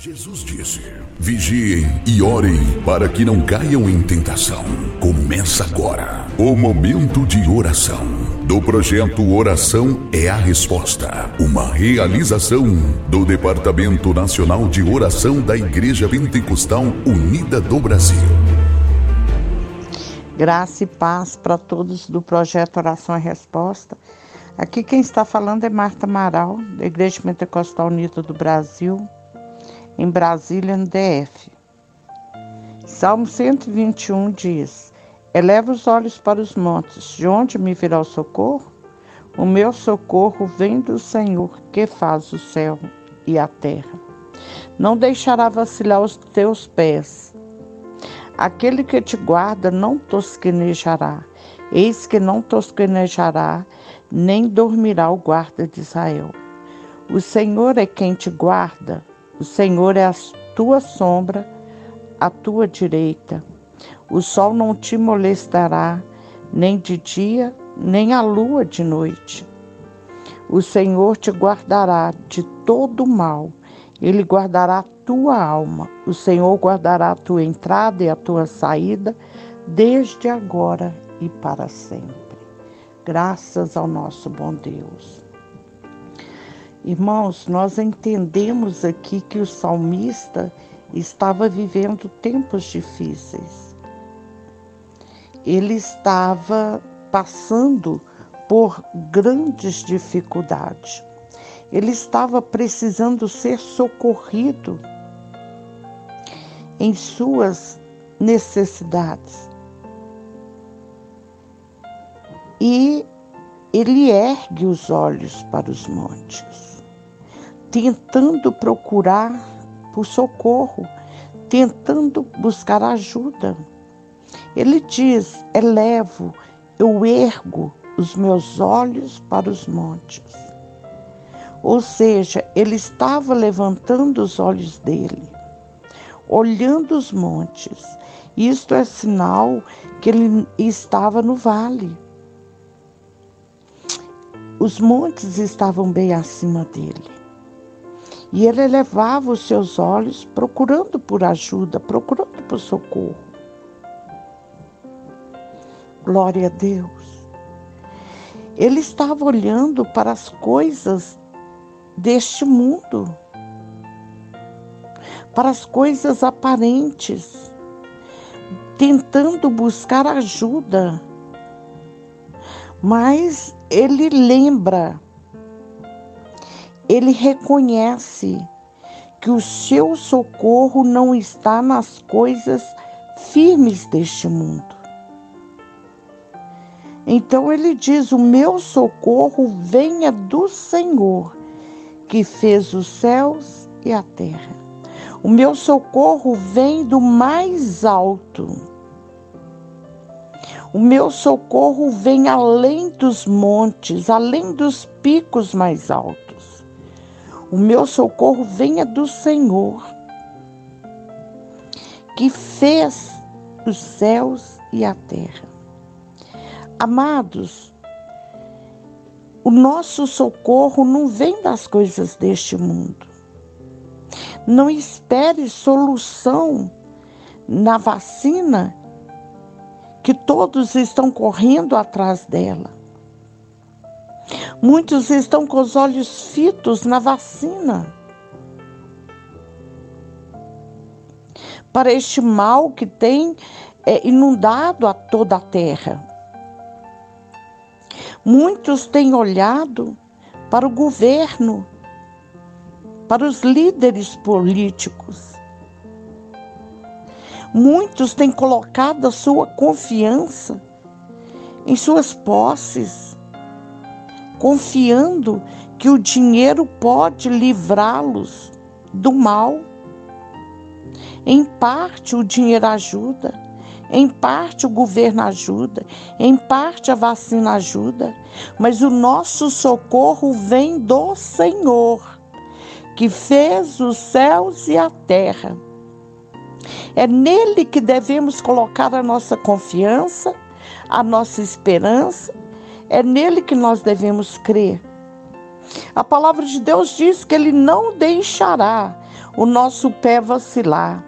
Jesus disse: Vigiem e orem para que não caiam em tentação. Começa agora o momento de oração do projeto Oração é a Resposta, uma realização do Departamento Nacional de Oração da Igreja Pentecostal Unida do Brasil. Graça e paz para todos do projeto Oração é a Resposta. Aqui quem está falando é Marta Amaral, da Igreja Pentecostal Unida do Brasil em Brasília, no DF. Salmo 121 diz: Eleva os olhos para os montes, de onde me virá o socorro? O meu socorro vem do Senhor, que faz o céu e a terra. Não deixará vacilar os teus pés. Aquele que te guarda não tosquenejará. Eis que não tosquenejará, nem dormirá o guarda de Israel. O Senhor é quem te guarda, o Senhor é a tua sombra, a tua direita. O sol não te molestará, nem de dia, nem a lua de noite. O Senhor te guardará de todo mal, ele guardará a tua alma. O Senhor guardará a tua entrada e a tua saída, desde agora e para sempre. Graças ao nosso bom Deus. Irmãos, nós entendemos aqui que o salmista estava vivendo tempos difíceis. Ele estava passando por grandes dificuldades. Ele estava precisando ser socorrido em suas necessidades. E ele ergue os olhos para os montes tentando procurar por socorro, tentando buscar ajuda. Ele diz: elevo, eu ergo os meus olhos para os montes. Ou seja, ele estava levantando os olhos dele, olhando os montes. Isto é sinal que ele estava no vale. Os montes estavam bem acima dele. E ele elevava os seus olhos procurando por ajuda, procurando por socorro. Glória a Deus. Ele estava olhando para as coisas deste mundo, para as coisas aparentes, tentando buscar ajuda. Mas ele lembra ele reconhece que o seu socorro não está nas coisas firmes deste mundo. Então ele diz: O meu socorro venha do Senhor, que fez os céus e a terra. O meu socorro vem do mais alto. O meu socorro vem além dos montes, além dos picos mais altos. O meu socorro venha do Senhor, que fez os céus e a terra. Amados, o nosso socorro não vem das coisas deste mundo. Não espere solução na vacina que todos estão correndo atrás dela. Muitos estão com os olhos fitos na vacina. Para este mal que tem é, inundado a toda a terra. Muitos têm olhado para o governo, para os líderes políticos. Muitos têm colocado a sua confiança em suas posses, confiando que o dinheiro pode livrá-los do mal. Em parte o dinheiro ajuda, em parte o governo ajuda, em parte a vacina ajuda, mas o nosso socorro vem do Senhor, que fez os céus e a terra. É nele que devemos colocar a nossa confiança, a nossa esperança é nele que nós devemos crer. A palavra de Deus diz que Ele não deixará o nosso pé vacilar,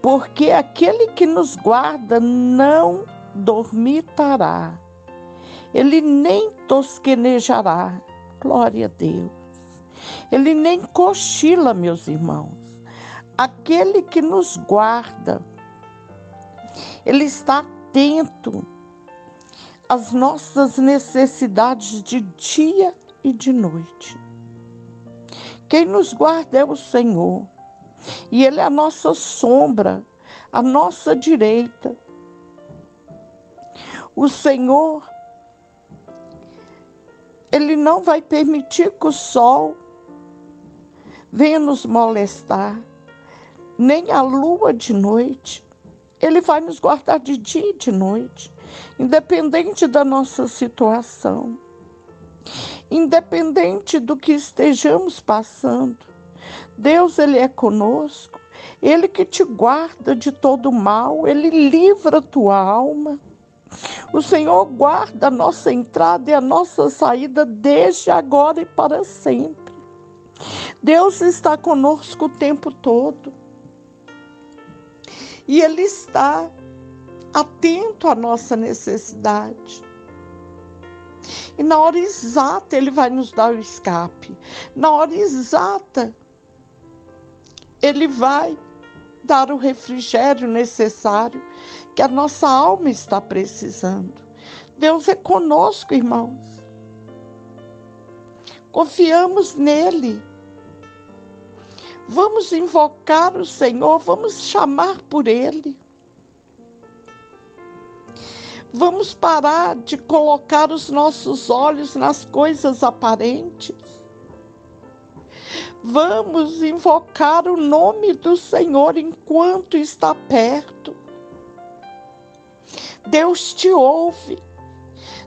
porque aquele que nos guarda não dormitará, ele nem tosquenejará. Glória a Deus. Ele nem cochila, meus irmãos. Aquele que nos guarda, ele está atento às nossas necessidades de dia e de noite. Quem nos guarda é o Senhor, e Ele é a nossa sombra, a nossa direita. O Senhor, Ele não vai permitir que o sol venha nos molestar, nem a lua de noite. Ele vai nos guardar de dia e de noite, independente da nossa situação independente do que estejamos passando. Deus, Ele é conosco, Ele que te guarda de todo mal, Ele livra a tua alma. O Senhor guarda a nossa entrada e a nossa saída desde agora e para sempre. Deus está conosco o tempo todo. E Ele está atento à nossa necessidade. E na hora exata ele vai nos dar o escape. Na hora exata ele vai dar o refrigério necessário que a nossa alma está precisando. Deus é conosco, irmãos. Confiamos nele. Vamos invocar o Senhor, vamos chamar por ele. Vamos parar de colocar os nossos olhos nas coisas aparentes. Vamos invocar o nome do Senhor enquanto está perto. Deus te ouve.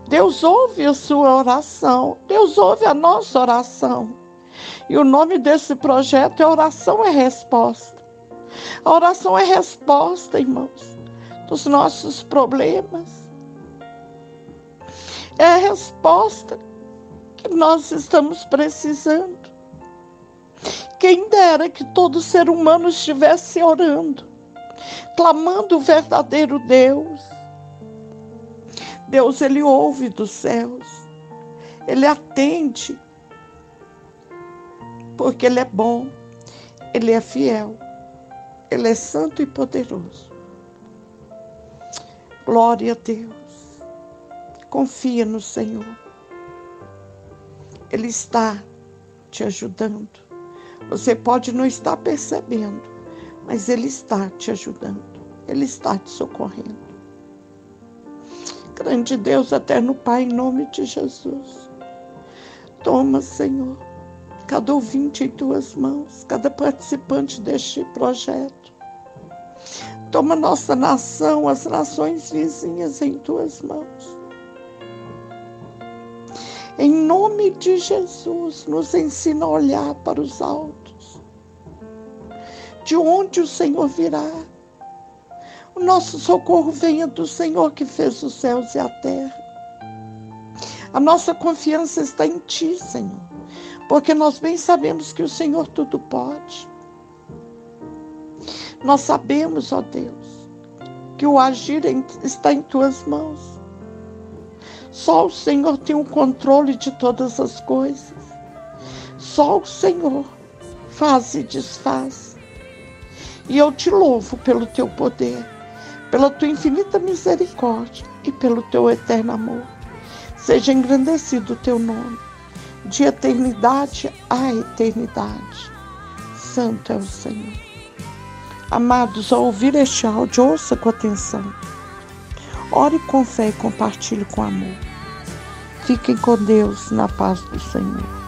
Deus ouve a sua oração. Deus ouve a nossa oração. E o nome desse projeto é Oração é Resposta. A oração é resposta, irmãos, dos nossos problemas é a resposta que nós estamos precisando. Quem dera que todo ser humano estivesse orando, clamando o verdadeiro Deus. Deus, Ele ouve dos céus, Ele atende, porque Ele é bom, Ele é fiel, Ele é santo e poderoso. Glória a Deus. Confia no Senhor. Ele está te ajudando. Você pode não estar percebendo, mas Ele está te ajudando. Ele está te socorrendo. Grande Deus, eterno Pai, em nome de Jesus. Toma, Senhor, cada ouvinte em tuas mãos, cada participante deste projeto. Toma nossa nação, as nações vizinhas em tuas mãos. Em nome de Jesus, nos ensina a olhar para os altos. De onde o Senhor virá? O nosso socorro venha do Senhor que fez os céus e a terra. A nossa confiança está em Ti, Senhor, porque nós bem sabemos que o Senhor tudo pode. Nós sabemos, ó Deus, que o agir está em Tuas mãos. Só o Senhor tem o controle de todas as coisas. Só o Senhor faz e desfaz. E eu te louvo pelo teu poder, pela tua infinita misericórdia e pelo teu eterno amor. Seja engrandecido o teu nome, de eternidade a eternidade. Santo é o Senhor. Amados, ao ouvir este áudio, ouça com atenção. Ore com fé e compartilhe com amor. Fiquem com Deus na paz do Senhor.